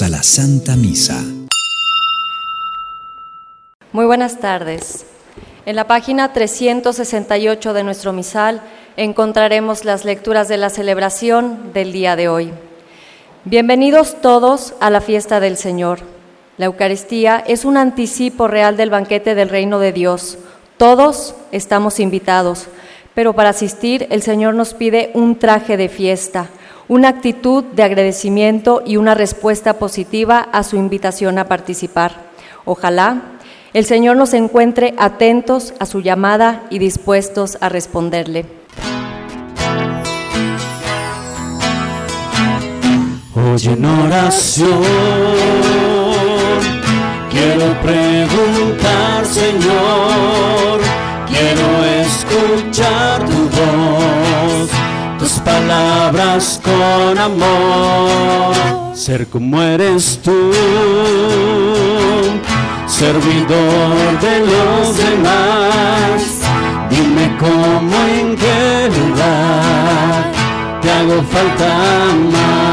a la Santa Misa. Muy buenas tardes. En la página 368 de nuestro misal encontraremos las lecturas de la celebración del día de hoy. Bienvenidos todos a la fiesta del Señor. La Eucaristía es un anticipo real del banquete del reino de Dios. Todos estamos invitados, pero para asistir el Señor nos pide un traje de fiesta, una actitud de agradecimiento y una respuesta positiva a su invitación a participar. Ojalá el Señor nos encuentre atentos a su llamada y dispuestos a responderle. Hoy en oración quiero preguntar, Señor, quiero escuchar tu tus palabras con amor, ser como eres tú, servidor de los demás. Dime cómo, en qué lugar te hago falta más.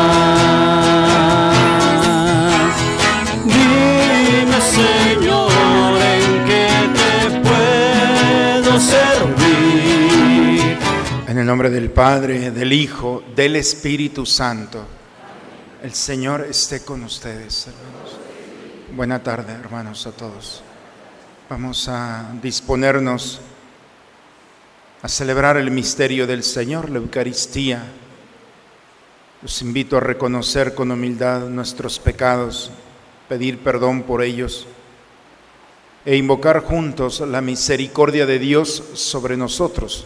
Dime, Señor, el nombre del Padre, del Hijo, del Espíritu Santo. El Señor esté con ustedes, hermanos. Buena tarde, hermanos, a todos. Vamos a disponernos a celebrar el misterio del Señor, la Eucaristía. Los invito a reconocer con humildad nuestros pecados, pedir perdón por ellos e invocar juntos la misericordia de Dios sobre nosotros.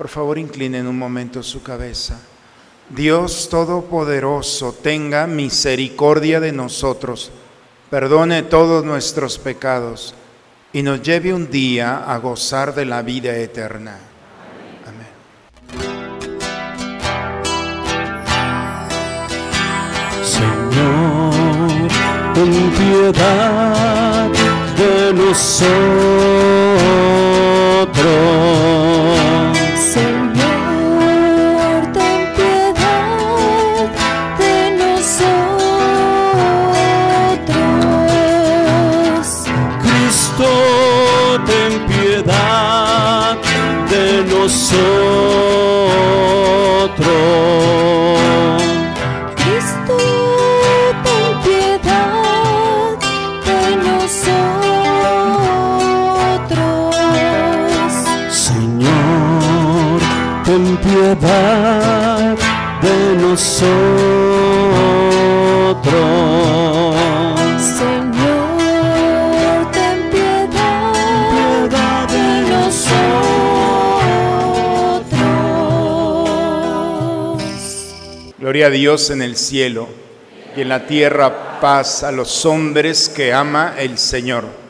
Por favor, inclinen un momento su cabeza. Dios Todopoderoso, tenga misericordia de nosotros, perdone todos nuestros pecados y nos lleve un día a gozar de la vida eterna. Amén. Señor, ten piedad de nosotros. Señor, ten piedad de nosotros. Señor, ten piedad de nosotros. Gloria a Dios en el cielo y en la tierra paz a los hombres que ama el Señor.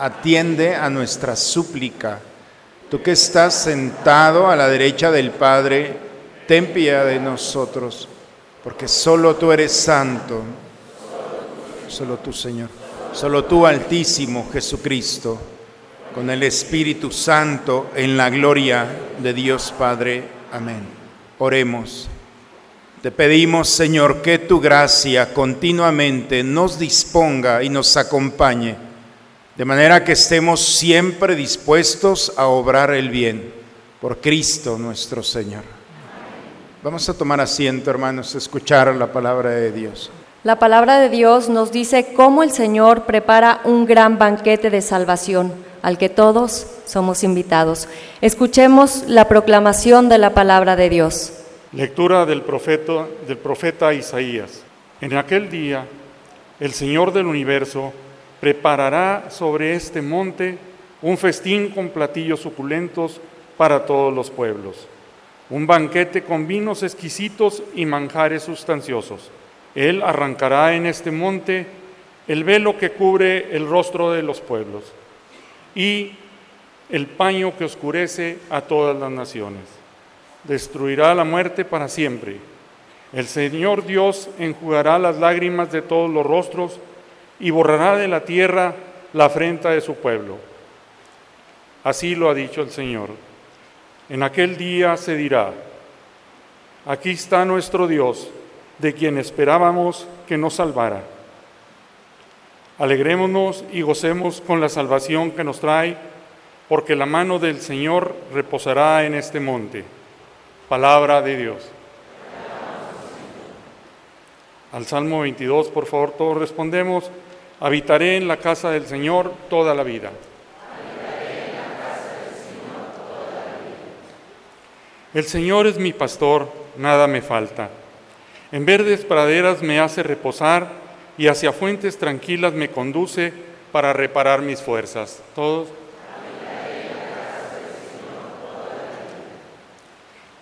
atiende a nuestra súplica. Tú que estás sentado a la derecha del Padre, ten piedad de nosotros, porque solo tú eres santo, solo tú, Señor, solo tú, Altísimo Jesucristo, con el Espíritu Santo en la gloria de Dios Padre. Amén. Oremos. Te pedimos, Señor, que tu gracia continuamente nos disponga y nos acompañe, de manera que estemos siempre dispuestos a obrar el bien, por Cristo nuestro Señor. Vamos a tomar asiento, hermanos, a escuchar la palabra de Dios. La palabra de Dios nos dice cómo el Señor prepara un gran banquete de salvación al que todos somos invitados. Escuchemos la proclamación de la palabra de Dios. Lectura del profeta, del profeta Isaías. En aquel día, el Señor del universo preparará sobre este monte un festín con platillos suculentos para todos los pueblos, un banquete con vinos exquisitos y manjares sustanciosos. Él arrancará en este monte el velo que cubre el rostro de los pueblos y el paño que oscurece a todas las naciones. Destruirá la muerte para siempre. El Señor Dios enjugará las lágrimas de todos los rostros y borrará de la tierra la afrenta de su pueblo. Así lo ha dicho el Señor. En aquel día se dirá, aquí está nuestro Dios, de quien esperábamos que nos salvara. Alegrémonos y gocemos con la salvación que nos trae, porque la mano del Señor reposará en este monte. Palabra de Dios. Al Salmo 22, por favor, todos respondemos, habitaré en la casa del Señor toda la vida. El Señor es mi pastor, nada me falta. En verdes praderas me hace reposar y hacia fuentes tranquilas me conduce para reparar mis fuerzas. Todos.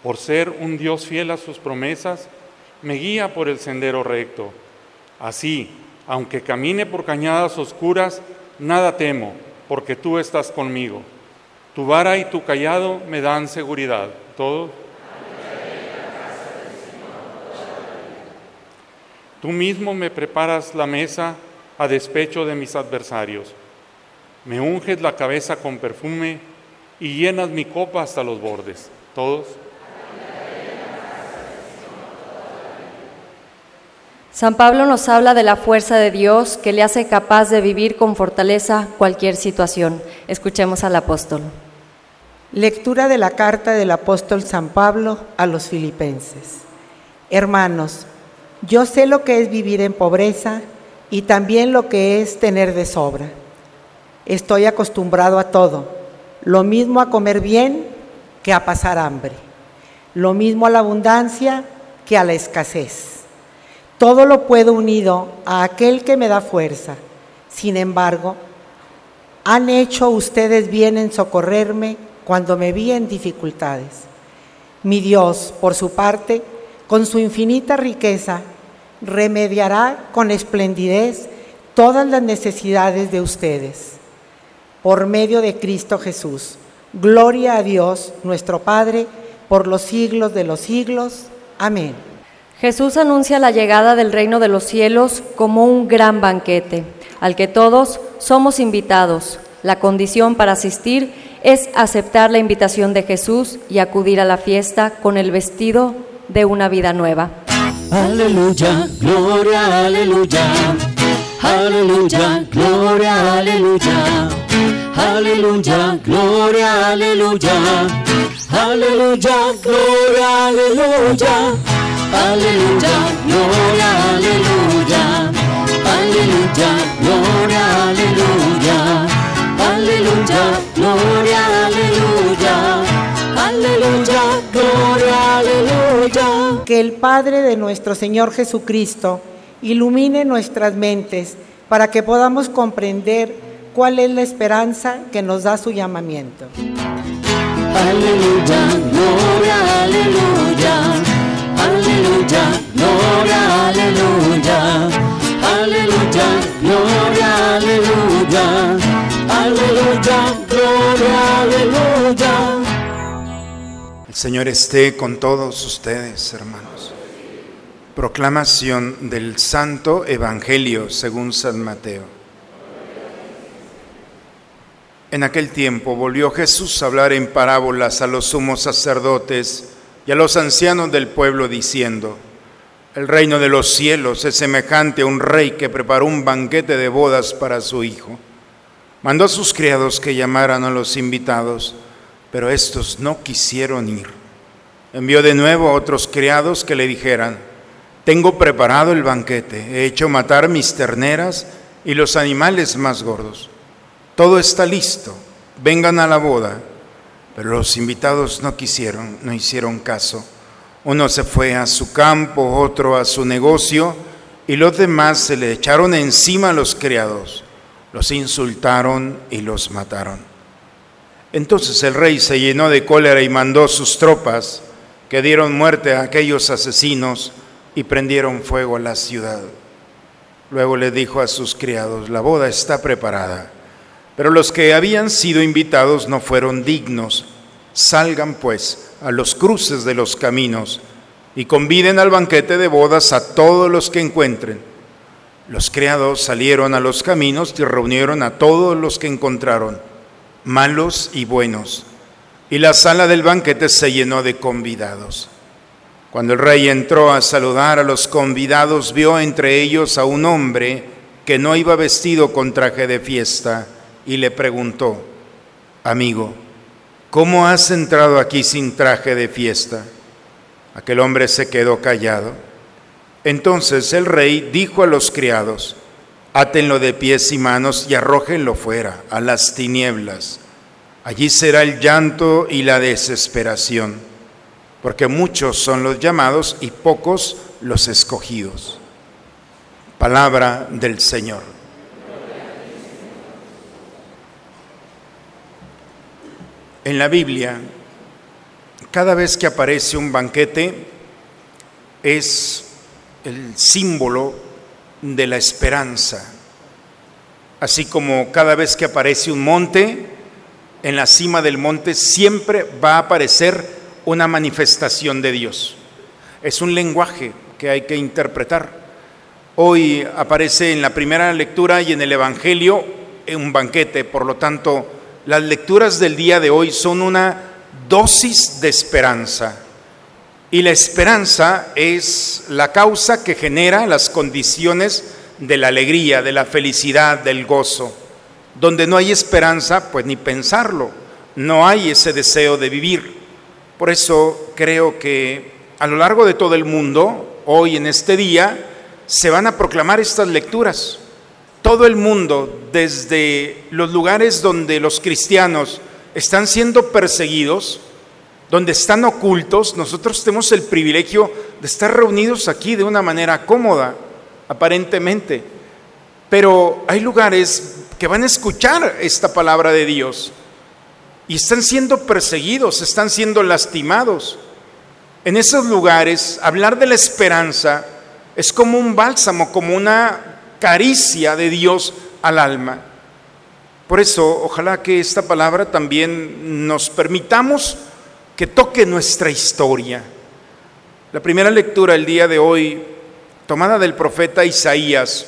Por ser un Dios fiel a sus promesas, me guía por el sendero recto. Así, aunque camine por cañadas oscuras, nada temo, porque tú estás conmigo. Tu vara y tu callado me dan seguridad. Todos. Tú mismo me preparas la mesa a despecho de mis adversarios. Me unges la cabeza con perfume y llenas mi copa hasta los bordes. Todos. San Pablo nos habla de la fuerza de Dios que le hace capaz de vivir con fortaleza cualquier situación. Escuchemos al apóstol. Lectura de la carta del apóstol San Pablo a los filipenses. Hermanos, yo sé lo que es vivir en pobreza y también lo que es tener de sobra. Estoy acostumbrado a todo, lo mismo a comer bien que a pasar hambre, lo mismo a la abundancia que a la escasez. Todo lo puedo unido a aquel que me da fuerza. Sin embargo, han hecho ustedes bien en socorrerme cuando me vi en dificultades. Mi Dios, por su parte, con su infinita riqueza, remediará con esplendidez todas las necesidades de ustedes. Por medio de Cristo Jesús. Gloria a Dios, nuestro Padre, por los siglos de los siglos. Amén. Jesús anuncia la llegada del reino de los cielos como un gran banquete, al que todos somos invitados. La condición para asistir es aceptar la invitación de Jesús y acudir a la fiesta con el vestido de una vida nueva. Aleluya, gloria, aleluya. Aleluya, gloria, aleluya. Aleluya, gloria, aleluya. Aleluya, gloria, aleluya. Aleluya, gloria, aleluya. Aleluya, gloria, aleluya. Aleluya, gloria, aleluya. Aleluya, gloria, aleluya. Que el Padre de nuestro Señor Jesucristo ilumine nuestras mentes para que podamos comprender cuál es la esperanza que nos da su llamamiento. Aleluya, gloria, aleluya. Aleluya, gloria, aleluya. Aleluya, gloria, aleluya. Aleluya, gloria, aleluya. El Señor esté con todos ustedes, hermanos. Proclamación del Santo Evangelio según San Mateo. En aquel tiempo volvió Jesús a hablar en parábolas a los sumos sacerdotes y a los ancianos del pueblo diciendo, el reino de los cielos es semejante a un rey que preparó un banquete de bodas para su hijo. Mandó a sus criados que llamaran a los invitados, pero estos no quisieron ir. Envió de nuevo a otros criados que le dijeran, Tengo preparado el banquete, he hecho matar mis terneras y los animales más gordos. Todo está listo, vengan a la boda. Pero los invitados no quisieron, no hicieron caso. Uno se fue a su campo, otro a su negocio, y los demás se le echaron encima a los criados, los insultaron y los mataron. Entonces el rey se llenó de cólera y mandó sus tropas, que dieron muerte a aquellos asesinos y prendieron fuego a la ciudad. Luego le dijo a sus criados, la boda está preparada, pero los que habían sido invitados no fueron dignos. Salgan pues a los cruces de los caminos y conviden al banquete de bodas a todos los que encuentren. Los criados salieron a los caminos y reunieron a todos los que encontraron, malos y buenos, y la sala del banquete se llenó de convidados. Cuando el rey entró a saludar a los convidados, vio entre ellos a un hombre que no iba vestido con traje de fiesta y le preguntó, amigo, ¿cómo has entrado aquí sin traje de fiesta? Aquel hombre se quedó callado. Entonces el rey dijo a los criados, átenlo de pies y manos y arrójenlo fuera, a las tinieblas. Allí será el llanto y la desesperación porque muchos son los llamados y pocos los escogidos. Palabra del Señor. En la Biblia, cada vez que aparece un banquete, es el símbolo de la esperanza. Así como cada vez que aparece un monte, en la cima del monte siempre va a aparecer una manifestación de Dios. Es un lenguaje que hay que interpretar. Hoy aparece en la primera lectura y en el Evangelio un banquete, por lo tanto, las lecturas del día de hoy son una dosis de esperanza. Y la esperanza es la causa que genera las condiciones de la alegría, de la felicidad, del gozo. Donde no hay esperanza, pues ni pensarlo, no hay ese deseo de vivir. Por eso creo que a lo largo de todo el mundo, hoy en este día, se van a proclamar estas lecturas. Todo el mundo, desde los lugares donde los cristianos están siendo perseguidos, donde están ocultos, nosotros tenemos el privilegio de estar reunidos aquí de una manera cómoda, aparentemente. Pero hay lugares que van a escuchar esta palabra de Dios y están siendo perseguidos, están siendo lastimados. En esos lugares, hablar de la esperanza es como un bálsamo, como una caricia de Dios al alma. Por eso, ojalá que esta palabra también nos permitamos que toque nuestra historia. La primera lectura el día de hoy, tomada del profeta Isaías.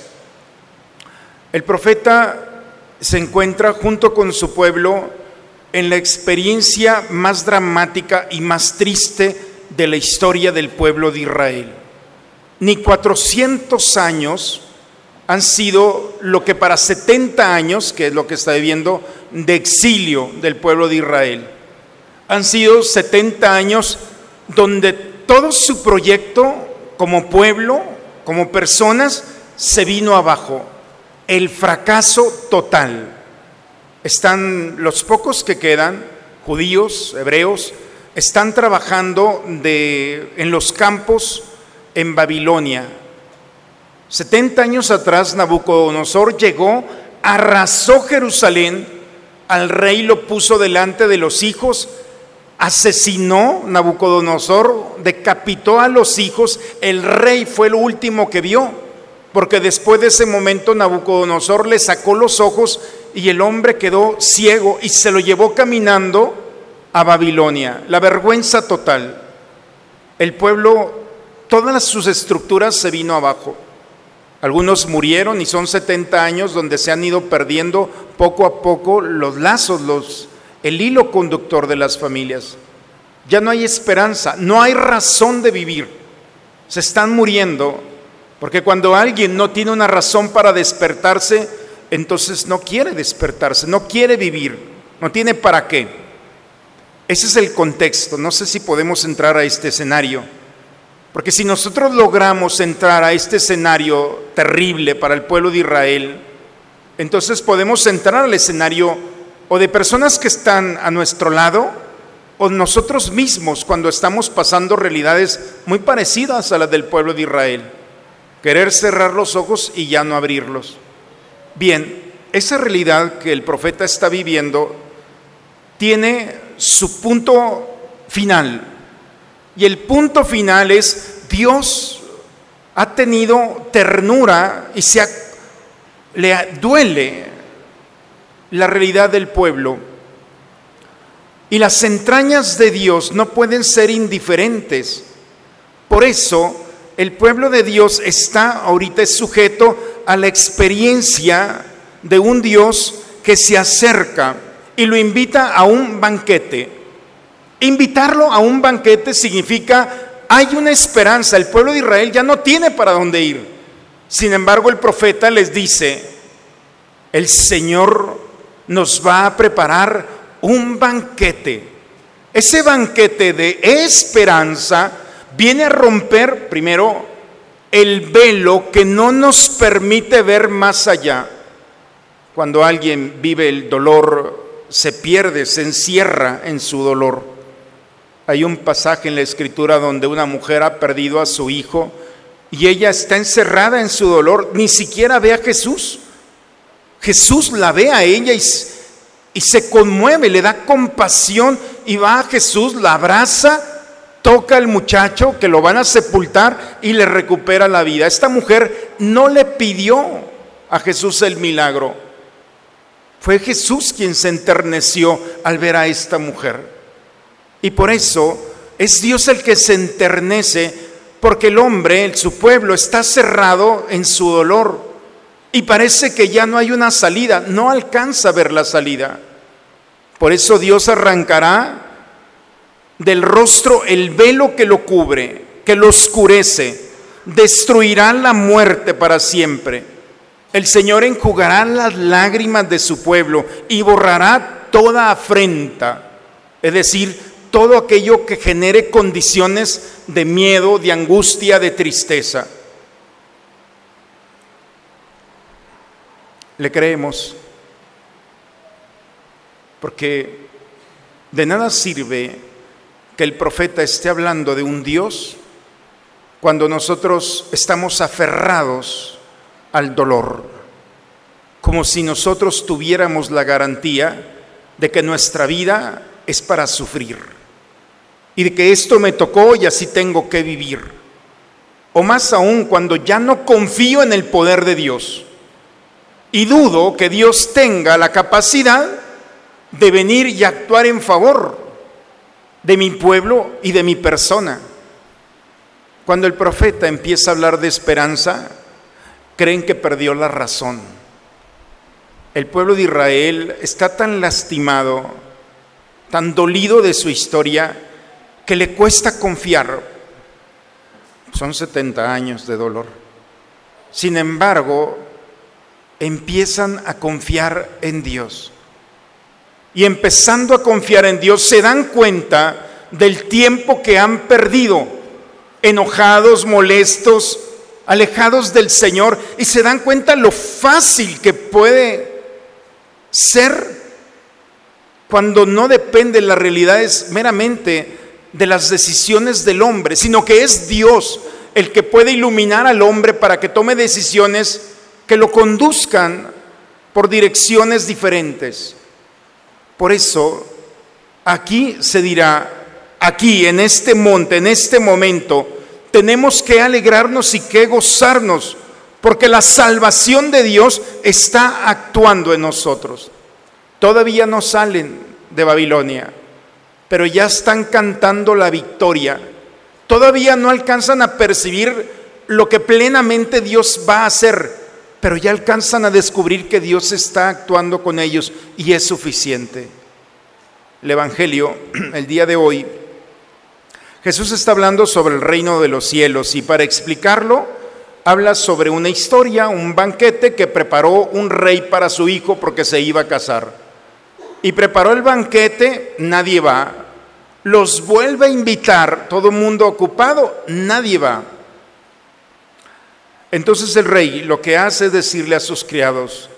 El profeta se encuentra junto con su pueblo en la experiencia más dramática y más triste de la historia del pueblo de Israel. Ni 400 años han sido lo que para 70 años, que es lo que está viviendo, de exilio del pueblo de Israel. Han sido 70 años donde todo su proyecto como pueblo, como personas, se vino abajo. El fracaso total. Están los pocos que quedan, judíos, hebreos, están trabajando en los campos en Babilonia. 70 años atrás Nabucodonosor llegó, arrasó Jerusalén, al rey lo puso delante de los hijos, asesinó Nabucodonosor, decapitó a los hijos, el rey fue lo último que vio, porque después de ese momento Nabucodonosor le sacó los ojos y el hombre quedó ciego y se lo llevó caminando a Babilonia. La vergüenza total. El pueblo, todas sus estructuras se vino abajo. Algunos murieron y son 70 años donde se han ido perdiendo poco a poco los lazos, los, el hilo conductor de las familias. Ya no hay esperanza, no hay razón de vivir. Se están muriendo porque cuando alguien no tiene una razón para despertarse, entonces no quiere despertarse, no quiere vivir, no tiene para qué. Ese es el contexto. No sé si podemos entrar a este escenario. Porque si nosotros logramos entrar a este escenario terrible para el pueblo de Israel, entonces podemos entrar al escenario o de personas que están a nuestro lado o nosotros mismos cuando estamos pasando realidades muy parecidas a las del pueblo de Israel. Querer cerrar los ojos y ya no abrirlos. Bien, esa realidad que el profeta está viviendo tiene su punto final. Y el punto final es Dios ha tenido ternura y se le duele la realidad del pueblo. Y las entrañas de Dios no pueden ser indiferentes. Por eso el pueblo de Dios está ahorita sujeto a la experiencia de un Dios que se acerca y lo invita a un banquete. Invitarlo a un banquete significa hay una esperanza, el pueblo de Israel ya no tiene para dónde ir. Sin embargo, el profeta les dice, el Señor nos va a preparar un banquete. Ese banquete de esperanza viene a romper primero el velo que no nos permite ver más allá. Cuando alguien vive el dolor, se pierde, se encierra en su dolor. Hay un pasaje en la escritura donde una mujer ha perdido a su hijo y ella está encerrada en su dolor, ni siquiera ve a Jesús. Jesús la ve a ella y, se conmueve, le da compasión y va a Jesús, la abraza, toca al muchacho que lo van a sepultar y le recupera la vida. Esta mujer no le pidió a Jesús el milagro. Fue Jesús quien se enterneció al ver a esta mujer. Y por eso es Dios el que se enternece, porque el hombre, su pueblo, está cerrado en su dolor. Y parece que ya no hay una salida, no alcanza a ver la salida. Por eso Dios arrancará del rostro el velo que lo cubre, que lo oscurece, destruirá la muerte para siempre. El Señor enjugará las lágrimas de su pueblo y borrará toda afrenta, es decir, todo aquello que genere condiciones de miedo, de angustia, de tristeza. Le creemos, porque de nada sirve que el profeta esté hablando de un Dios cuando nosotros estamos aferrados al dolor, como si nosotros tuviéramos la garantía de que nuestra vida es para sufrir y de que esto me tocó y así tengo que vivir. O más aún cuando ya no confío en el poder de Dios y dudo que Dios tenga la capacidad de venir y actuar en favor de mi pueblo y de mi persona. Cuando el profeta empieza a hablar de esperanza, creen que perdió la razón. El pueblo de Israel está tan lastimado, tan dolido de su historia, que le cuesta confiar. Son 70 años de dolor. Sin embargo, empiezan a confiar en Dios. Y empezando a confiar en Dios, se dan cuenta del tiempo que han perdido, enojados, molestos, alejados del Señor, y se dan cuenta lo fácil que puede ser cuando no depende la realidad es meramente de las decisiones del hombre, sino que es Dios el que puede iluminar al hombre para que tome decisiones que lo conduzcan por direcciones diferentes. Por eso, aquí se dirá, aquí en este monte, en este momento, tenemos que alegrarnos y que gozarnos, porque la salvación de Dios está actuando en nosotros. Todavía no salen de Babilonia, pero ya están cantando la victoria. Todavía no alcanzan a percibir lo que plenamente Dios va a hacer, pero ya alcanzan a descubrir que Dios está actuando con ellos y es suficiente. El Evangelio, el día de hoy, Jesús está hablando sobre el reino de los cielos y para explicarlo habla sobre una historia, un banquete que preparó un rey para su hijo porque se iba a casar. Y preparó el banquete, nadie va. los vuelve a invitar, todo el mundo ocupado, nadie va. Entonces el rey lo que hace es decirle a sus criados,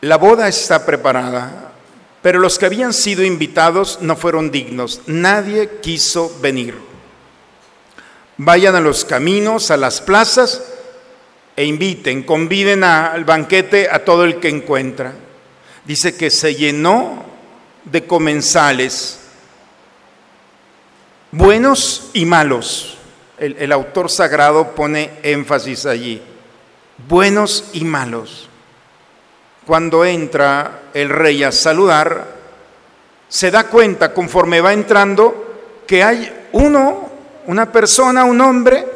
la boda está preparada, pero los que habían sido invitados no fueron dignos, nadie quiso venir. Vayan a los caminos, a las plazas e inviten, conviden al banquete a todo el que encuentra. Dice que se llenó de comensales, buenos y malos. El, autor sagrado pone énfasis allí, buenos y malos. Cuando entra el rey a saludar, se da cuenta conforme va entrando que hay uno, una persona, un hombre,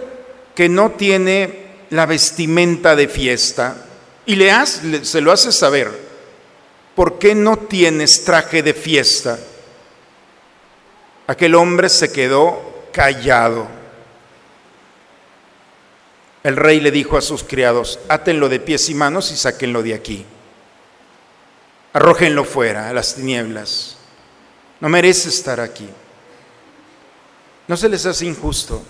que no tiene la vestimenta de fiesta. Y le hace, se lo hace saber, ¿por qué no tienes traje de fiesta? Aquel hombre se quedó callado. El rey le dijo a sus criados, átenlo de pies y manos y sáquenlo de aquí. Arrójenlo fuera a las tinieblas. No merece estar aquí. No se les hace injusto.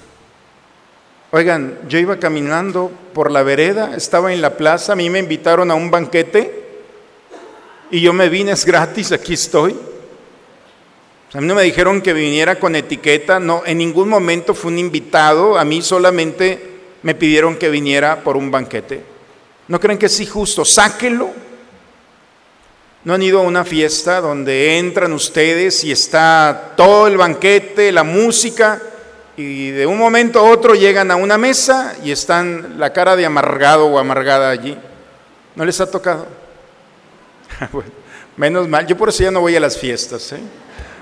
Oigan, yo iba caminando por la vereda, estaba en la plaza, a mí me invitaron a un banquete y yo me vine, es gratis, aquí estoy. A mí no me dijeron que viniera con etiqueta, no, en ningún momento fue un invitado, a mí solamente me pidieron que viniera por un banquete. ¿No creen que es injusto? Sáquenlo. ¿No han ido a una fiesta donde entran ustedes y está todo el banquete, la música, y de un momento a otro llegan a una mesa y están la cara de amargado o amargada allí? ¿No les ha tocado? Menos mal, yo por eso ya no voy a las fiestas, ¿eh?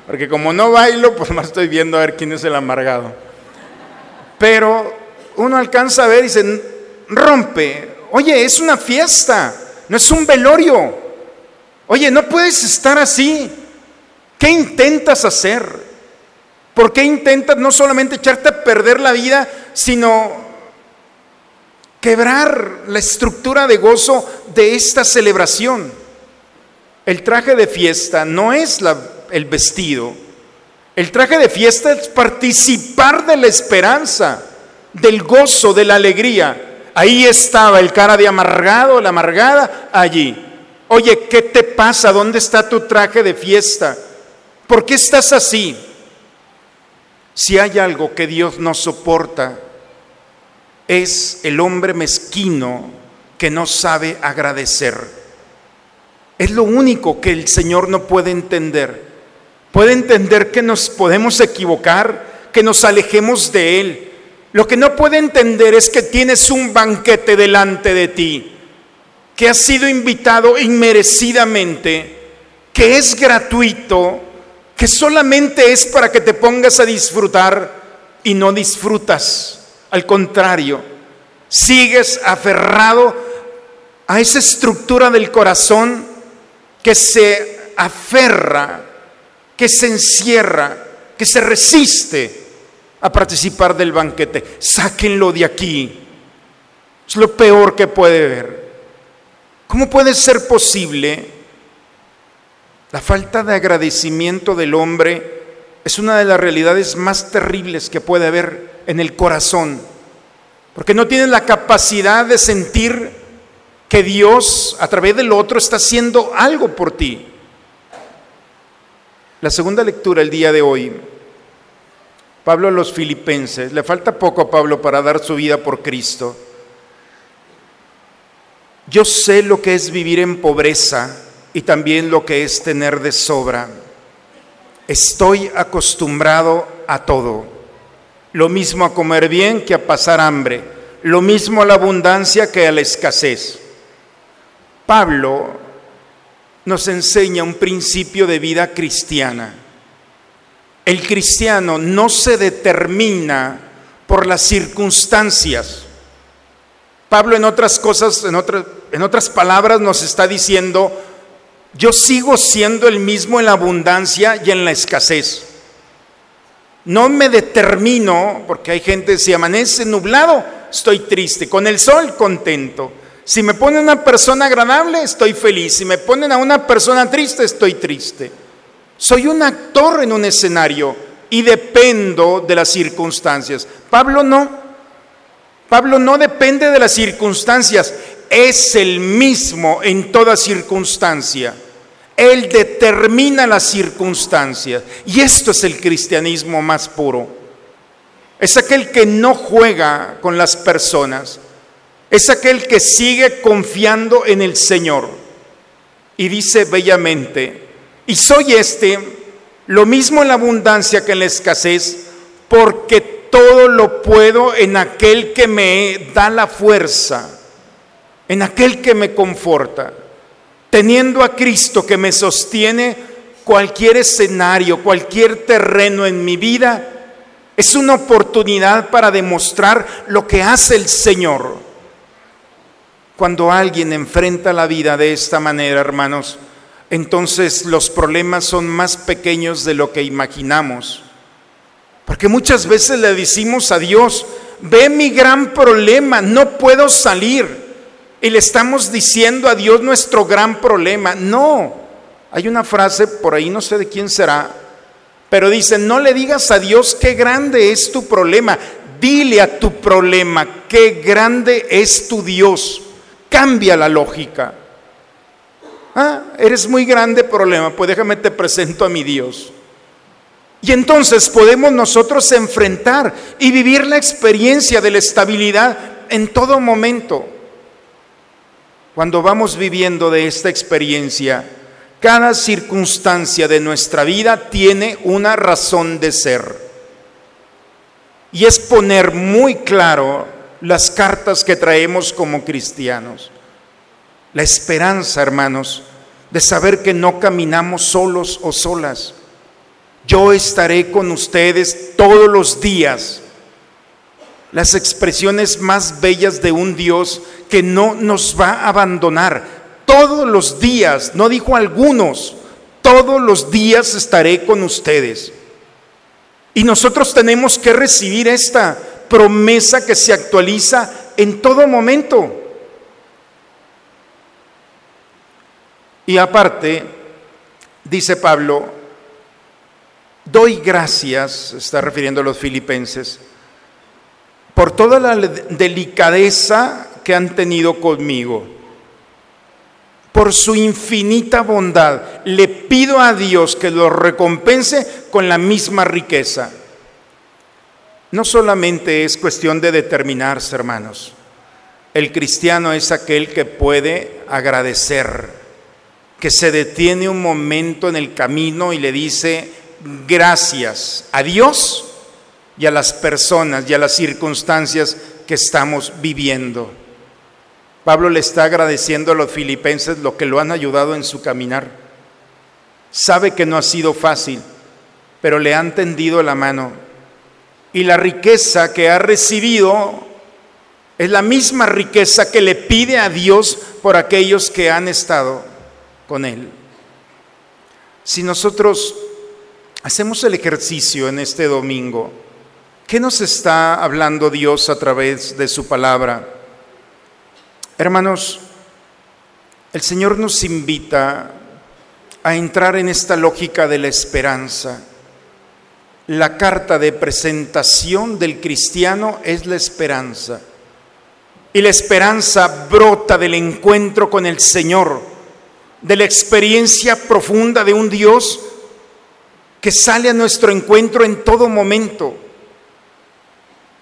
porque como no bailo, pues más estoy viendo a ver quién es el amargado. Pero uno alcanza a ver y se rompe, oye, es una fiesta, no es un velorio. Oye, no puedes estar así. ¿Qué intentas hacer? ¿Por qué intentas no solamente echarte a perder la vida, sino quebrar la estructura de gozo de esta celebración? El traje de fiesta no es el vestido. El traje de fiesta es participar de la esperanza, del gozo, de la alegría. Ahí estaba el cara de amargado, la amargada, allí. Oye, ¿qué te pasa? ¿Dónde está tu traje de fiesta? ¿Por qué estás así? Si hay algo que Dios no soporta, es el hombre mezquino que no sabe agradecer. Es lo único que el Señor no puede entender. Puede entender que nos podemos equivocar, que nos alejemos de Él. Lo que no puede entender es que tienes un banquete delante de ti, que has sido invitado inmerecidamente, que es gratuito, que solamente es para que te pongas a disfrutar y no disfrutas. Al contrario, sigues aferrado a esa estructura del corazón que se aferra, que se encierra, que se resiste a participar del banquete. Sáquenlo de aquí. Es lo peor que puede ver. ¿Cómo puede ser posible? La falta de agradecimiento del hombre es una de las realidades más terribles que puede haber en el corazón, porque no tiene la capacidad de sentir que Dios a través del otro está haciendo algo por ti. La segunda lectura el día de hoy, Pablo a los filipenses, le falta poco a Pablo para dar su vida por Cristo. Yo sé lo que es vivir en pobreza y también lo que es tener de sobra. Estoy acostumbrado a todo. Lo mismo a comer bien que a pasar hambre. Lo mismo a la abundancia que a la escasez. Pablo nos enseña un principio de vida cristiana. El cristiano no se determina por las circunstancias. Pablo en otras cosas, en, en otras palabras nos está diciendo, yo sigo siendo el mismo en la abundancia y en la escasez. No me determino, porque hay gente, si amanece nublado, estoy triste, con el sol contento. Si me ponen una persona agradable, estoy feliz. Si me ponen a una persona triste, estoy triste. Soy un actor en un escenario y dependo de las circunstancias. Pablo no. Pablo no depende de las circunstancias, es el mismo en toda circunstancia. Él determina las circunstancias. Y esto es el cristianismo más puro. Es aquel que no juega con las personas. Es aquel que sigue confiando en el Señor. Y dice bellamente, y soy este, lo mismo en la abundancia que en la escasez, porque todo lo puedo en aquel que me da la fuerza, en aquel que me conforta. Teniendo a Cristo que me sostiene, cualquier escenario, cualquier terreno en mi vida, es una oportunidad para demostrar lo que hace el Señor. Cuando alguien enfrenta la vida de esta manera, hermanos, entonces los problemas son más pequeños de lo que imaginamos. Porque muchas veces le decimos a Dios, ve mi gran problema, no puedo salir. Y le estamos diciendo a Dios nuestro gran problema. No, hay una frase por ahí, no sé de quién será, pero dice, no le digas a Dios qué grande es tu problema, dile a tu problema qué grande es tu Dios. Cambia la lógica. Ah, eres muy grande problema, pues déjame te presento a mi Dios. Y entonces podemos nosotros enfrentar y vivir la experiencia de la estabilidad en todo momento. Cuando vamos viviendo de esta experiencia, cada circunstancia de nuestra vida tiene una razón de ser. Y es poner muy claro las cartas que traemos como cristianos. La esperanza, hermanos, de saber que no caminamos solos o solas yo estaré con ustedes todos los días. Las expresiones más bellas de un Dios que no nos va a abandonar. Todos los días, no dijo algunos, todos los días estaré con ustedes. Y nosotros tenemos que recibir esta promesa que se actualiza en todo momento. Y aparte, dice Pablo, Doy gracias, está refiriendo a los filipenses, por toda la delicadeza que han tenido conmigo, por su infinita bondad. Le pido a Dios que los recompense con la misma riqueza. No solamente es cuestión de determinarse, hermanos. El cristiano es aquel que puede agradecer, que se detiene un momento en el camino y le dice, gracias a Dios y a las personas y a las circunstancias que estamos viviendo. Pablo le está agradeciendo a los filipenses lo que lo han ayudado en su caminar. Sabe que no ha sido fácil, pero le han tendido la mano. Y la riqueza que ha recibido es la misma riqueza que le pide a Dios por aquellos que han estado con Él. Si nosotros Hacemos el ejercicio en este domingo. ¿Qué nos está hablando Dios a través de su palabra? Hermanos, el Señor nos invita a entrar en esta lógica de la esperanza. La carta de presentación del cristiano es la esperanza. Y la esperanza brota del encuentro con el Señor, de la experiencia profunda de un Dios que sale a nuestro encuentro en todo momento.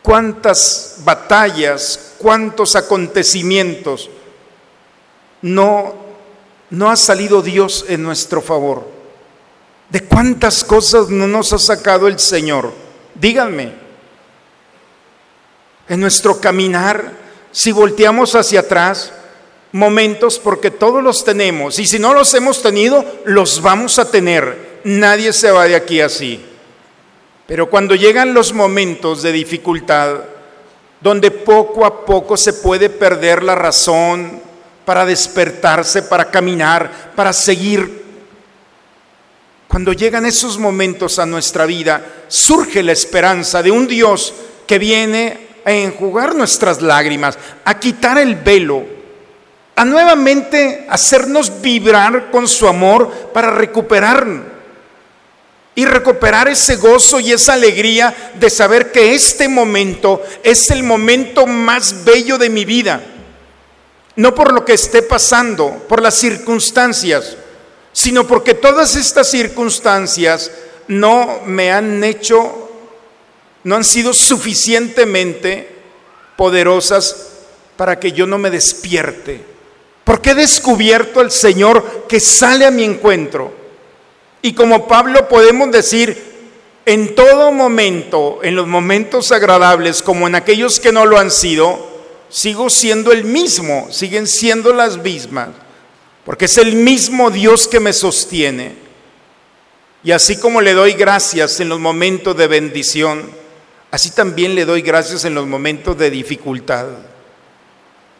Cuántas batallas, cuántos acontecimientos no, no ha salido Dios en nuestro favor. De cuántas cosas no nos ha sacado el Señor. Díganme, en nuestro caminar, si volteamos hacia atrás, momentos porque todos los tenemos y si no los hemos tenido, los vamos a tener nadie se va de aquí así. Pero cuando llegan los momentos de dificultad, donde poco a poco se puede perder la razón para despertarse, para caminar, para seguir, cuando llegan esos momentos a nuestra vida, surge la esperanza de un Dios que viene a enjugar nuestras lágrimas, a quitar el velo, a nuevamente hacernos vibrar con su amor para recuperar y recuperar ese gozo y esa alegría de saber que este momento es el momento más bello de mi vida. No por lo que esté pasando, por las circunstancias, sino porque todas estas circunstancias no me han hecho, no han sido suficientemente poderosas para que yo no me despierte. Porque he descubierto al Señor que sale a mi encuentro. Y como Pablo podemos decir, en todo momento, en los momentos agradables como en aquellos que no lo han sido, sigo siendo el mismo, siguen siendo las mismas, porque es el mismo Dios que me sostiene. Y así como le doy gracias en los momentos de bendición, así también le doy gracias en los momentos de dificultad,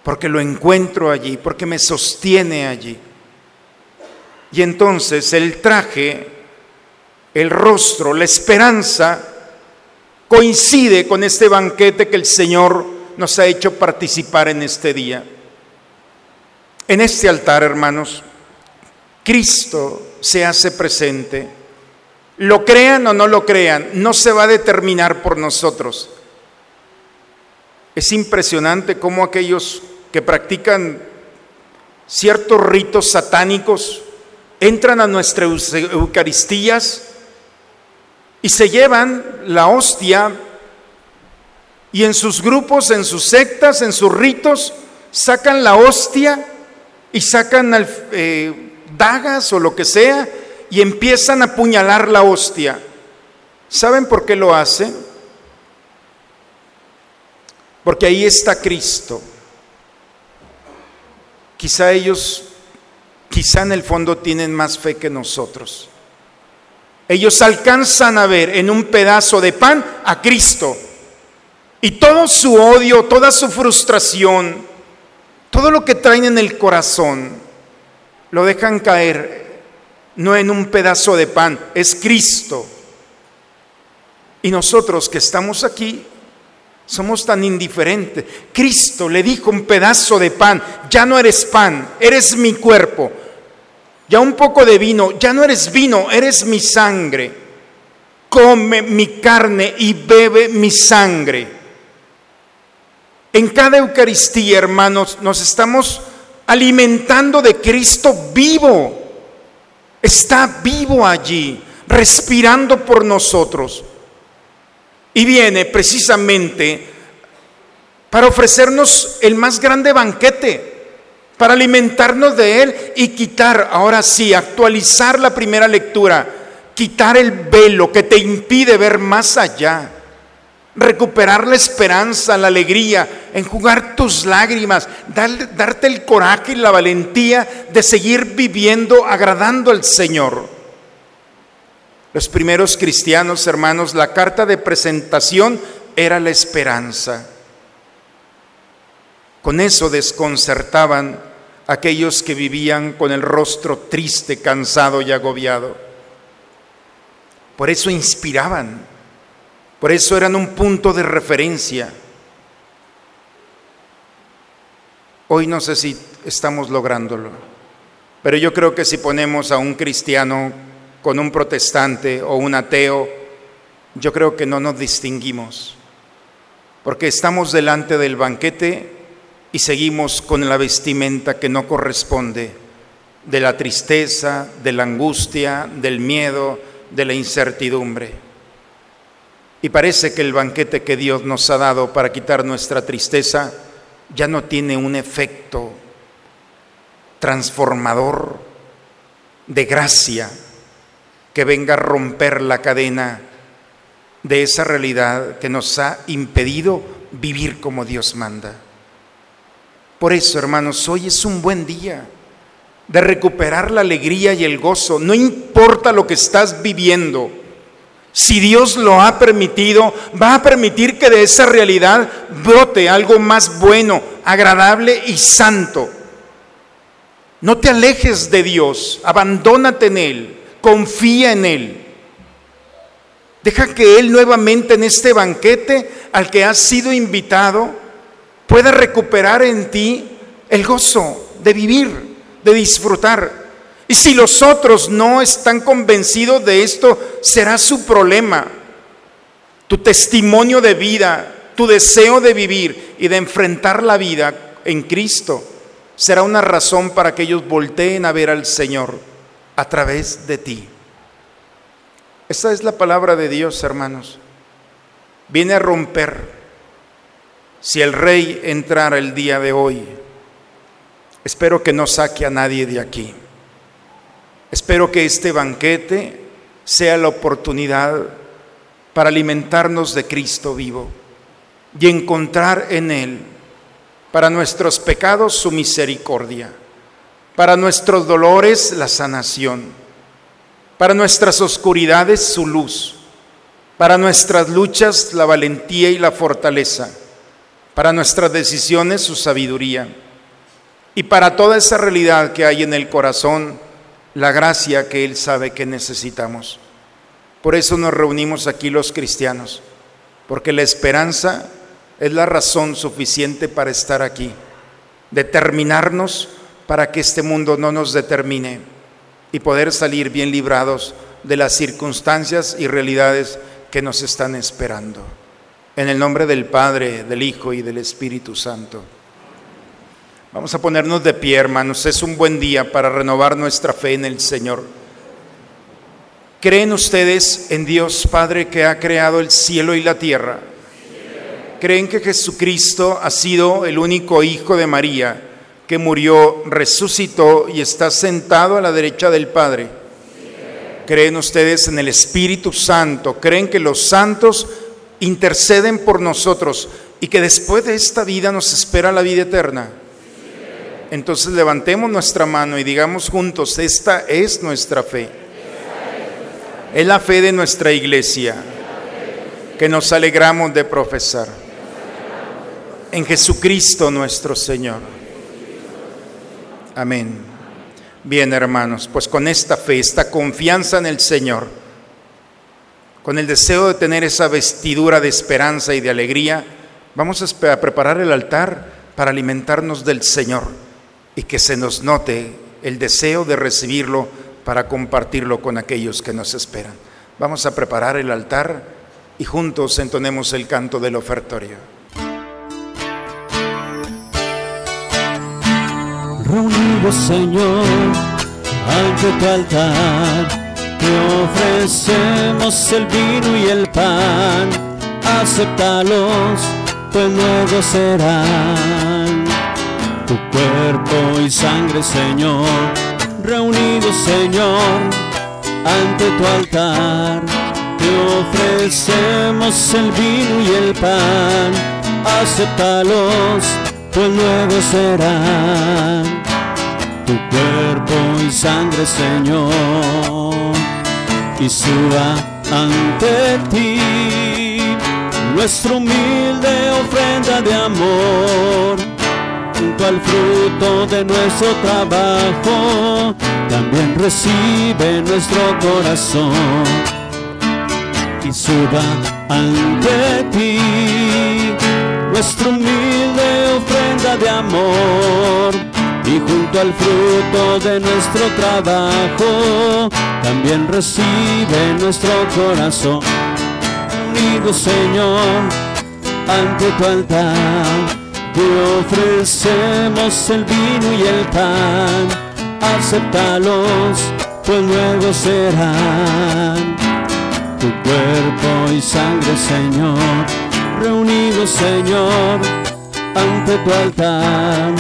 porque lo encuentro allí, porque me sostiene allí. Y entonces el traje, el rostro, la esperanza coincide con este banquete que el Señor nos ha hecho participar en este día. En este altar, hermanos, Cristo se hace presente. Lo crean o no lo crean, no se va a determinar por nosotros. Es impresionante cómo aquellos que practican ciertos ritos satánicos entran a nuestras Eucaristías y se llevan la hostia y en sus grupos, en sus sectas, en sus ritos, sacan la hostia y sacan eh, dagas o lo que sea y empiezan a apuñalar la hostia. ¿Saben por qué lo hacen? Porque ahí está Cristo. Quizá ellos, quizá en el fondo tienen más fe que nosotros. Ellos alcanzan a ver en un pedazo de pan a Cristo. Y todo su odio, toda su frustración, todo lo que traen en el corazón, lo dejan caer no en un pedazo de pan, es Cristo. Y nosotros que estamos aquí somos tan indiferentes. Cristo le dijo un pedazo de pan, ya no eres pan, eres mi cuerpo. Ya un poco de vino, ya no eres vino, eres mi sangre. Come mi carne y bebe mi sangre. En cada Eucaristía, hermanos, nos estamos alimentando de Cristo vivo. Está vivo allí, respirando por nosotros. Y viene precisamente para ofrecernos el más grande banquete, para alimentarnos de Él y quitar, ahora sí, actualizar la primera lectura, quitar el velo que te impide ver más allá, recuperar la esperanza, la alegría, enjugar tus lágrimas, darte el coraje y la valentía de seguir viviendo agradando al Señor. Los primeros cristianos, hermanos, la carta de presentación era la esperanza. Con eso desconcertaban aquellos que vivían con el rostro triste, cansado y agobiado. Por eso inspiraban, por eso eran un punto de referencia. Hoy no sé si estamos lográndolo, pero yo creo que si ponemos a un cristiano con un protestante o un ateo, yo creo que no nos distinguimos, porque estamos delante del banquete y seguimos con la vestimenta que no corresponde, de la tristeza, de la angustia, del miedo, de la incertidumbre. Y parece que el banquete que Dios nos ha dado para quitar nuestra tristeza ya no tiene un efecto transformador de gracia, que venga a romper la cadena de esa realidad que nos ha impedido vivir como Dios manda. Por eso, hermanos, hoy es un buen día de recuperar la alegría y el gozo. No importa lo que estás viviendo. Si Dios lo ha permitido, va a permitir que de esa realidad brote algo más bueno, agradable y santo. No te alejes de Dios, abandónate en Él confía en Él. Deja que Él nuevamente en este banquete al que has sido invitado pueda recuperar en ti el gozo de vivir, de disfrutar. Y si los otros no están convencidos de esto, será su problema. Tu testimonio de vida, tu deseo de vivir y de enfrentar la vida en Cristo será una razón para que ellos volteen a ver al Señor a través de ti. Esta es la palabra de Dios, hermanos. Viene a romper. Si el rey entrara el día de hoy, espero que no saque a nadie de aquí. Espero que este banquete sea la oportunidad para alimentarnos de Cristo vivo y encontrar en Él para nuestros pecados su misericordia, para nuestros dolores la sanación, para nuestras oscuridades su luz, para nuestras luchas la valentía y la fortaleza, para nuestras decisiones su sabiduría y para toda esa realidad que hay en el corazón, la gracia que Él sabe que necesitamos. Por eso nos reunimos aquí los cristianos, porque la esperanza es la razón suficiente para estar aquí, determinarnos para que este mundo no nos determine y poder salir bien librados de las circunstancias y realidades que nos están esperando. En el nombre del Padre, del Hijo y del Espíritu Santo. Vamos a ponernos de pie, hermanos. Es un buen día para renovar nuestra fe en el Señor. ¿Creen ustedes en Dios Padre que ha creado el cielo y la tierra? ¿Creen que Jesucristo ha sido el único Hijo de María que murió, resucitó y está sentado a la derecha del Padre? ¿Creen ustedes en el Espíritu Santo? ¿Creen que los santos interceden por nosotros y que después de esta vida nos espera la vida eterna? Entonces levantemos nuestra mano y digamos juntos, esta es nuestra fe. Es la fe de nuestra iglesia que nos alegramos de profesar. En Jesucristo nuestro Señor. Amén. Bien, hermanos, pues con esta fe, esta confianza en el Señor, con el deseo de tener esa vestidura de esperanza y de alegría, vamos a preparar el altar para alimentarnos del Señor y que se nos note el deseo de recibirlo para compartirlo con aquellos que nos esperan. Vamos a preparar el altar y juntos entonemos el canto del ofertorio. Reunidos, Señor, ante tu altar, te ofrecemos el vino y el pan. Acéptalos, pues luego serán tu cuerpo y sangre, Señor. Reunidos, Señor, ante tu altar, te ofrecemos el vino y el pan. Acéptalos, pues luego serán tu cuerpo y sangre, Señor, y suba ante ti nuestra humilde ofrenda de amor, al fruto de nuestro trabajo, también recibe nuestro corazón y suba ante ti nuestra humilde ofrenda de amor y junto al fruto de nuestro trabajo también recibe nuestro corazón. Unido Señor ante tu altar te ofrecemos el vino y el pan. Acéptalos pues luego serán. Tu cuerpo y sangre Señor reunidos Señor ante tu altar.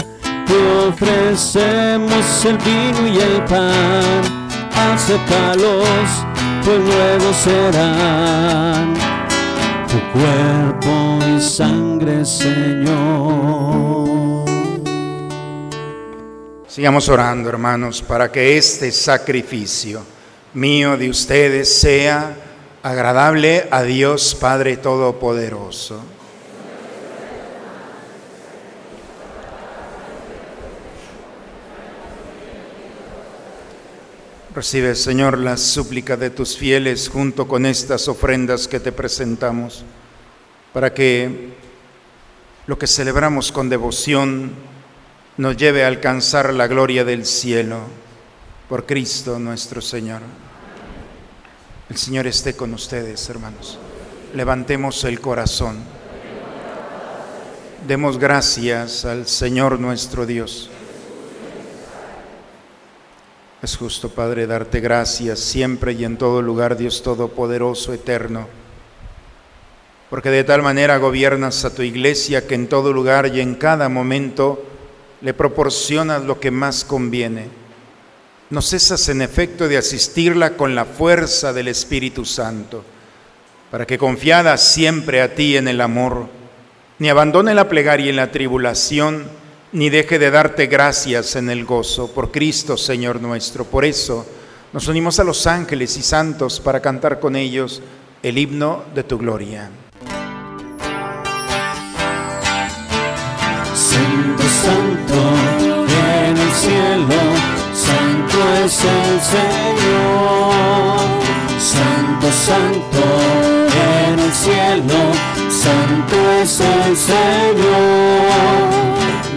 Te ofrecemos el vino y el pan. Acéptalos pues luego serán. Tu cuerpo sangre Señor Sigamos orando, hermanos, para que este sacrificio mío de ustedes sea agradable a Dios Padre Todopoderoso. Recibe, Señor, la súplica de tus fieles junto con estas ofrendas que te presentamos, para que lo que celebramos con devoción nos lleve a alcanzar la gloria del cielo por Cristo nuestro Señor. El Señor esté con ustedes, hermanos. Levantemos el corazón. Demos gracias al Señor nuestro Dios. Es justo, Padre, darte gracias siempre y en todo lugar, Dios Todopoderoso, eterno, porque de tal manera gobiernas a tu iglesia que en todo lugar y en cada momento le proporcionas lo que más conviene. No cesas en efecto de asistirla con la fuerza del Espíritu Santo, para que confiada siempre a ti en el amor, ni abandone la plegaria en la tribulación, ni deje de darte gracias en el gozo por Cristo, Señor nuestro. Por eso nos unimos a los ángeles y santos para cantar con ellos el himno de tu gloria. Santo, santo, en el cielo, santo es el Señor. Santo, santo, en el cielo, santo es el Señor.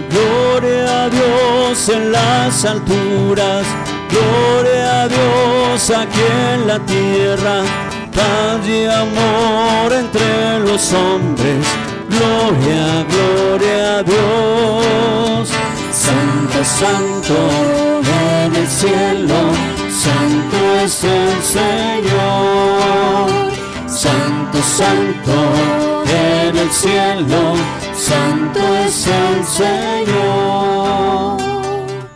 Gloria a Dios en las alturas, gloria a Dios aquí en la tierra, paz y amor entre los hombres, gloria, gloria a Dios. Santo, santo, en el cielo, santo es el Señor. Santo, santo, en el cielo, santo es el Señor.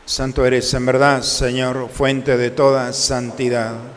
Santo eres en verdad, Señor, fuente de toda santidad.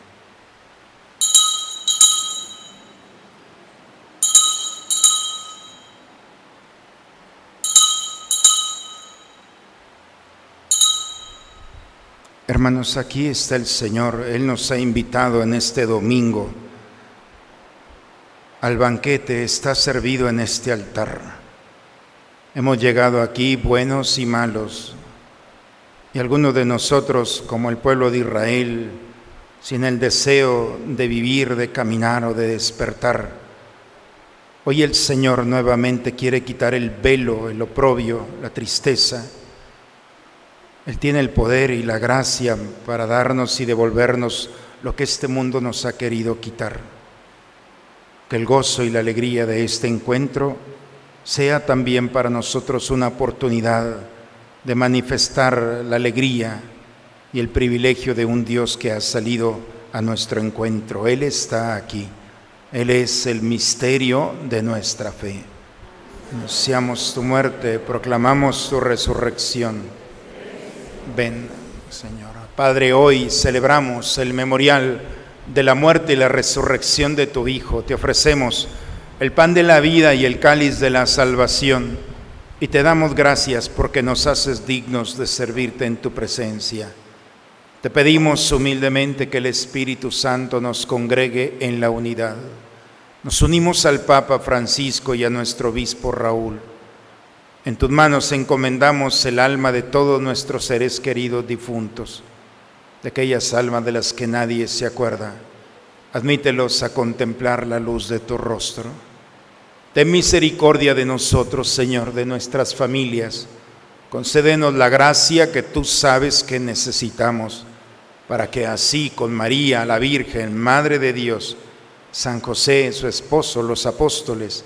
Hermanos, aquí está el Señor. Él nos ha invitado en este domingo al banquete. Está servido en este altar. Hemos llegado aquí buenos y malos. Y algunos de nosotros, como el pueblo de Israel, sin el deseo de vivir, de caminar o de despertar. Hoy el Señor nuevamente quiere quitar el velo, el oprobio, la tristeza él tiene el poder y la gracia para darnos y devolvernos lo que este mundo nos ha querido quitar. Que el gozo y la alegría de este encuentro sea también para nosotros una oportunidad de manifestar la alegría y el privilegio de un Dios que ha salido a nuestro encuentro. Él está aquí. Él es el misterio de nuestra fe. Anunciamos tu muerte, proclamamos tu resurrección. Ven, Señor. Padre, hoy celebramos el memorial de la muerte y la resurrección de tu Hijo. Te ofrecemos el pan de la vida y el cáliz de la salvación. Y te damos gracias porque nos haces dignos de servirte en tu presencia. Te pedimos humildemente que el Espíritu Santo nos congregue en la unidad. Nos unimos al Papa Francisco y a nuestro obispo Raúl en tus manos encomendamos el alma de todos nuestros seres queridos difuntos, de aquellas almas de las que nadie se acuerda. Admítelos a contemplar la luz de tu rostro. Ten misericordia de nosotros, Señor, de nuestras familias, Concédenos la gracia que tú sabes que necesitamos, para que así con María, la Virgen, Madre de Dios, San José, su esposo, los apóstoles,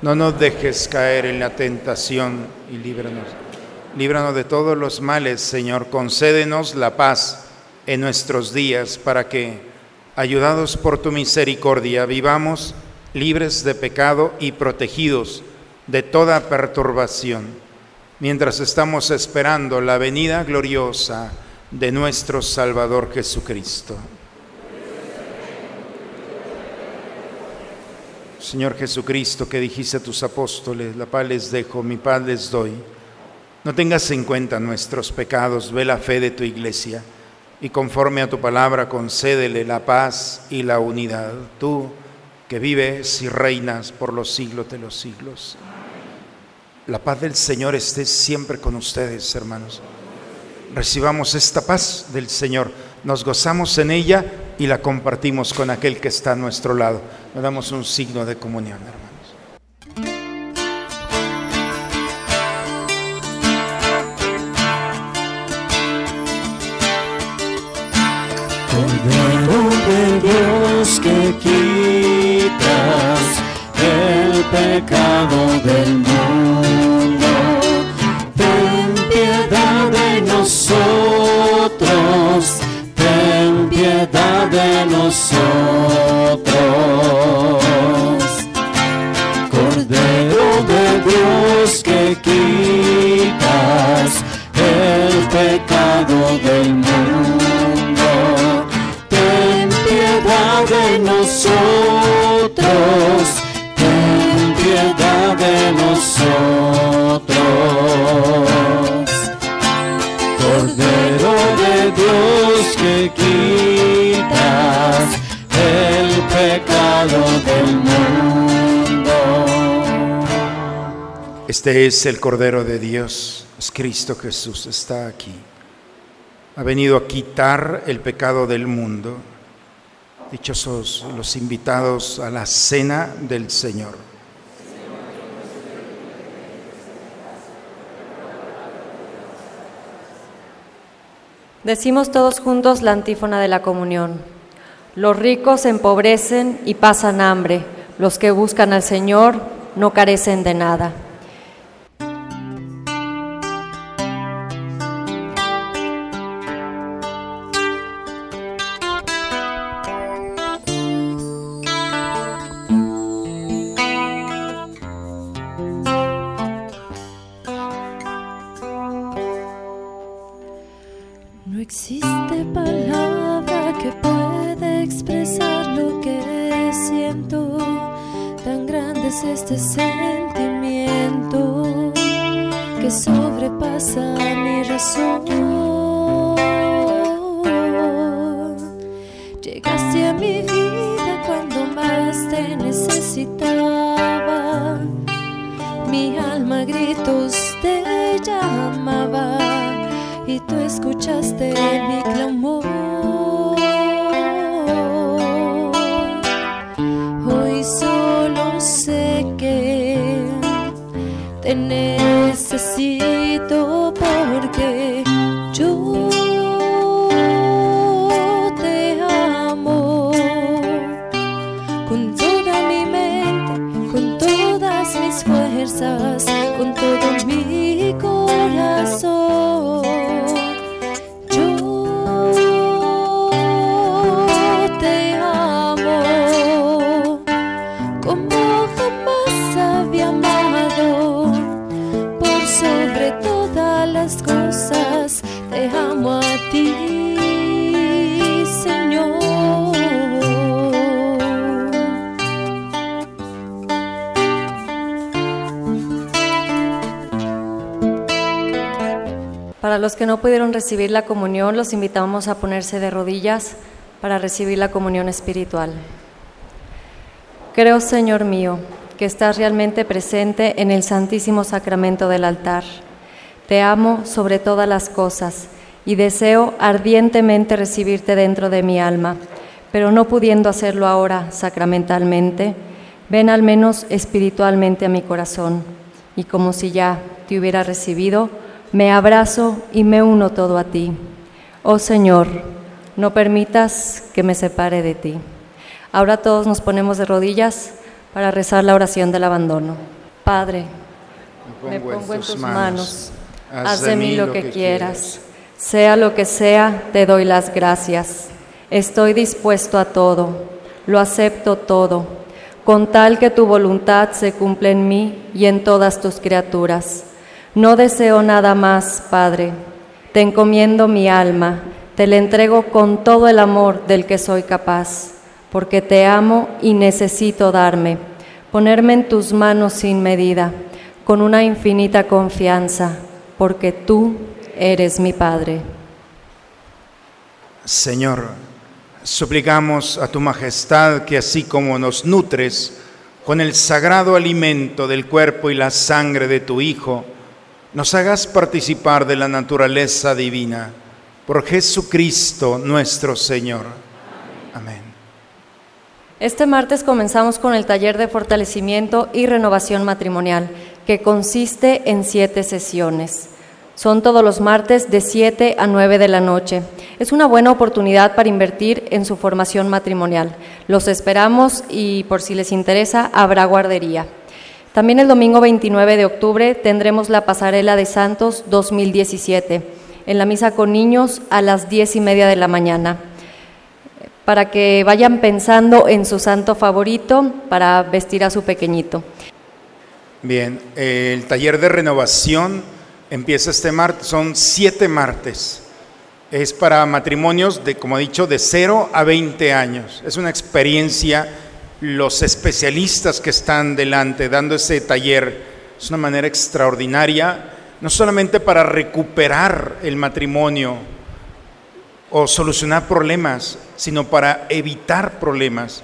no nos dejes caer en la tentación y líbranos. Líbranos de todos los males, Señor. Concédenos la paz en nuestros días para que, ayudados por tu misericordia, vivamos libres de pecado y protegidos de toda perturbación, mientras estamos esperando la venida gloriosa de nuestro Salvador Jesucristo. Señor Jesucristo, que dijiste a tus apóstoles, la paz les dejo, mi paz les doy. No tengas en cuenta nuestros pecados, ve la fe de tu iglesia y conforme a tu palabra concédele la paz y la unidad. Tú que vives y reinas por los siglos de los siglos. La paz del Señor esté siempre con ustedes, hermanos. Recibamos esta paz del Señor, nos gozamos en ella y la compartimos con aquel que está a nuestro lado. Nos damos un signo de comunión, hermanos. Cordero de Dios que quitas el pecado del mundo, ten piedad de nosotros, ten piedad de nosotros. Cordero de Dios que el pecado del mundo. Este es el Cordero de Dios, es Cristo Jesús, está aquí. Ha venido a quitar el pecado del mundo. Dichosos los invitados a la cena del Señor. Decimos todos juntos la antífona de la comunión. Los ricos empobrecen y pasan hambre. Los que buscan al Señor no carecen de nada. No pudieron recibir la comunión, los invitamos a ponerse de rodillas para recibir la comunión espiritual. Creo, Señor mío, que estás realmente presente en el Santísimo Sacramento del altar. Te amo sobre todas las cosas y deseo ardientemente recibirte dentro de mi alma, pero no pudiendo hacerlo ahora sacramentalmente, ven al menos espiritualmente a mi corazón y como si ya te hubiera recibido, me abrazo y me uno todo a ti. Oh Señor, no permitas que me separe de ti. Ahora todos nos ponemos de rodillas para rezar la oración del abandono. Padre, me pongo en tus manos, haz de mí lo que quieras, sea lo que sea, te doy las gracias. Estoy dispuesto a todo, lo acepto todo, con tal que tu voluntad se cumpla en mí y en todas tus criaturas. No deseo nada más, Padre. Te encomiendo mi alma, te la entrego con todo el amor del que soy capaz, porque te amo y necesito darme, ponerme en tus manos sin medida, con una infinita confianza, porque tú eres mi Padre. Señor, suplicamos a tu majestad que así como nos nutres con el sagrado alimento del cuerpo y la sangre de tu Hijo, nos hagas participar de la naturaleza divina. Por Jesucristo nuestro Señor. Amén. Este martes comenzamos con el taller de fortalecimiento y renovación matrimonial, que consiste en siete sesiones. Son todos los martes de 7 a 9 de la noche. Es una buena oportunidad para invertir en su formación matrimonial. Los esperamos y por si les interesa, habrá guardería. También el domingo 29 de octubre tendremos la Pasarela de Santos 2017 en la misa con niños a las 10 y media de la mañana para que vayan pensando en su santo favorito para vestir a su pequeñito. Bien, el taller de renovación empieza este martes, son siete martes. Es para matrimonios de, como he dicho, de 0 a 20 años. Es una experiencia, los especialistas que están delante dando ese taller, es una manera extraordinaria, no solamente para recuperar el matrimonio o solucionar problemas, sino para evitar problemas.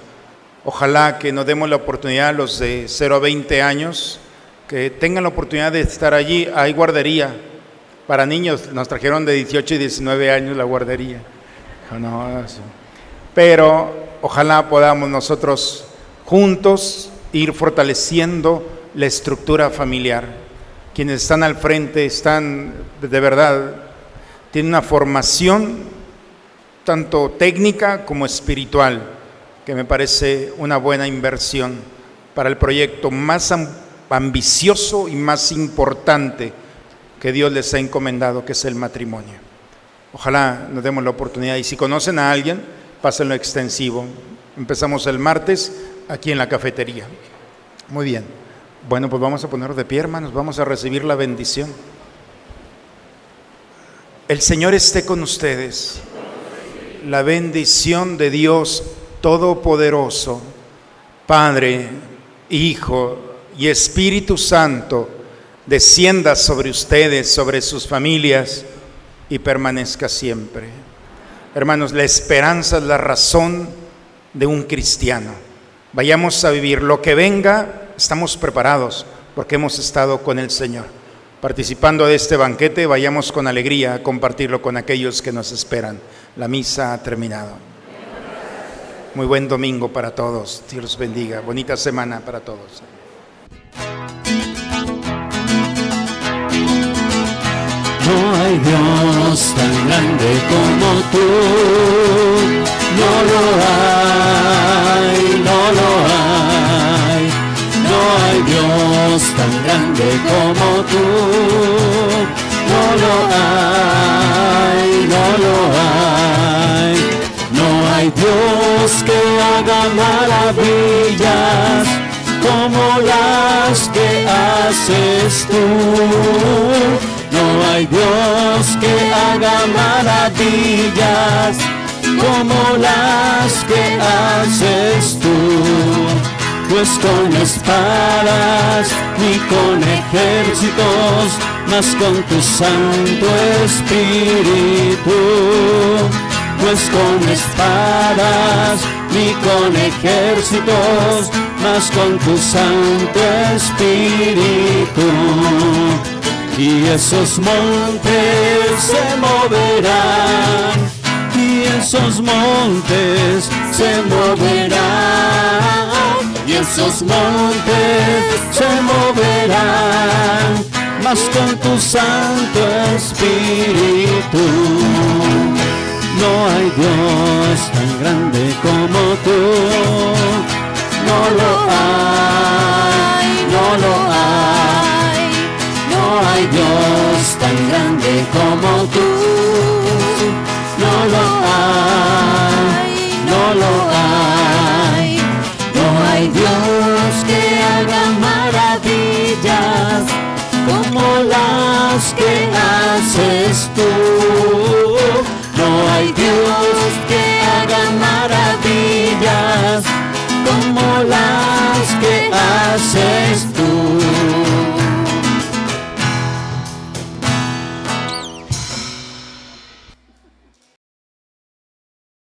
Ojalá que nos demos la oportunidad a los de 0 a 20 años que tengan la oportunidad de estar allí. Hay guardería para niños, nos trajeron de 18 y 19 años la guardería. Pero ojalá podamos nosotros juntos ir fortaleciendo la estructura familiar. Quienes están al frente están de verdad, tienen una formación tanto técnica como espiritual, que me parece una buena inversión para el proyecto más ambicioso y más importante que Dios les ha encomendado, que es el matrimonio. Ojalá nos demos la oportunidad y si conocen a alguien, pásenlo extensivo. Empezamos el martes aquí en la cafetería. Muy bien. Bueno, pues vamos a poner de pie, hermanos, vamos a recibir la bendición. El Señor esté con ustedes. La bendición de Dios Todopoderoso, Padre, Hijo y Espíritu Santo, descienda sobre ustedes, sobre sus familias y permanezca siempre. Hermanos, la esperanza es la razón de un cristiano. Vayamos a vivir lo que venga, estamos preparados porque hemos estado con el Señor. Participando de este banquete, vayamos con alegría a compartirlo con aquellos que nos esperan. La misa ha terminado. Muy buen domingo para todos. Dios los bendiga. Bonita semana para todos. No hay Dios tan grande como tú. No lo hay, no lo hay. No hay Dios tan grande como tú. No lo hay, no lo hay. No hay Dios que haga maravillas como las que haces tú. Hay Dios que haga maravillas como las que haces tú. Pues con espadas ni con ejércitos, mas con tu Santo Espíritu. Pues con espadas ni con ejércitos, mas con tu Santo Espíritu. Y esos montes se moverán, y esos montes se moverán, y esos montes se moverán, mas con tu Santo Espíritu. No hay Dios tan grande como tú. No lo hay, no lo hay. No hay Dios tan grande como tú. No lo hay, no lo hay. No hay Dios que haga maravillas como las que haces tú.